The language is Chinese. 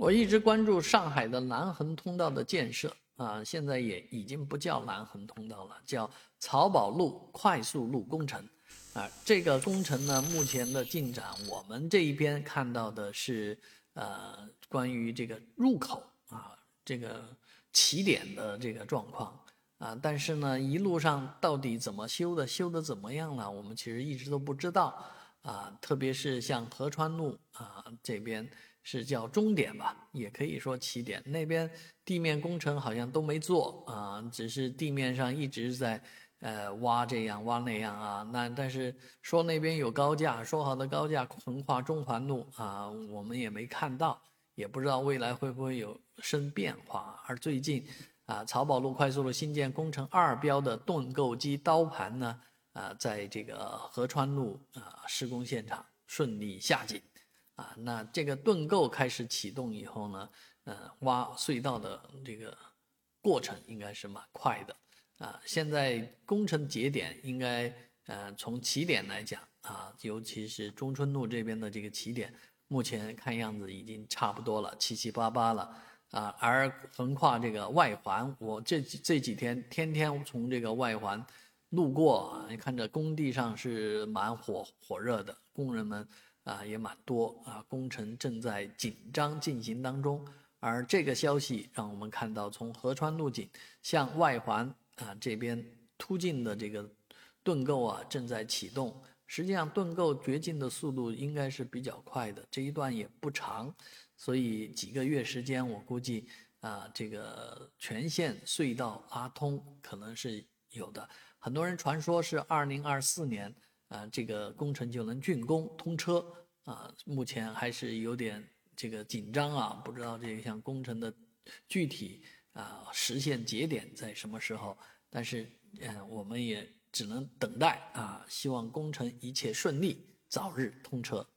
我一直关注上海的南横通道的建设啊，现在也已经不叫南横通道了，叫漕宝路快速路工程啊。这个工程呢，目前的进展，我们这一边看到的是呃，关于这个入口啊，这个起点的这个状况啊，但是呢，一路上到底怎么修的，修的怎么样了，我们其实一直都不知道啊。特别是像合川路啊这边。是叫终点吧，也可以说起点。那边地面工程好像都没做啊，只是地面上一直在呃挖这样挖那样啊。那但是说那边有高架，说好的高架横跨中环路啊，我们也没看到，也不知道未来会不会有生变化。而最近啊，漕宝路快速路新建工程二标的盾构机刀盘呢，啊，在这个合川路啊施工现场顺利下井。啊，那这个盾构开始启动以后呢，呃，挖隧道的这个过程应该是蛮快的，啊，现在工程节点应该，呃，从起点来讲啊，尤其是中春路这边的这个起点，目前看样子已经差不多了，七七八八了，啊，而横跨这个外环，我这这几天天天从这个外环路过，你看这工地上是蛮火火热的，工人们。啊，也蛮多啊，工程正在紧张进行当中。而这个消息让我们看到，从合川路井向外环啊这边突进的这个盾构啊正在启动。实际上，盾构掘进的速度应该是比较快的，这一段也不长，所以几个月时间，我估计啊，这个全线隧道拉通可能是有的。很多人传说是二零二四年。啊，这个工程就能竣工通车啊，目前还是有点这个紧张啊，不知道这项工程的具体啊实现节点在什么时候，但是嗯，我们也只能等待啊，希望工程一切顺利，早日通车。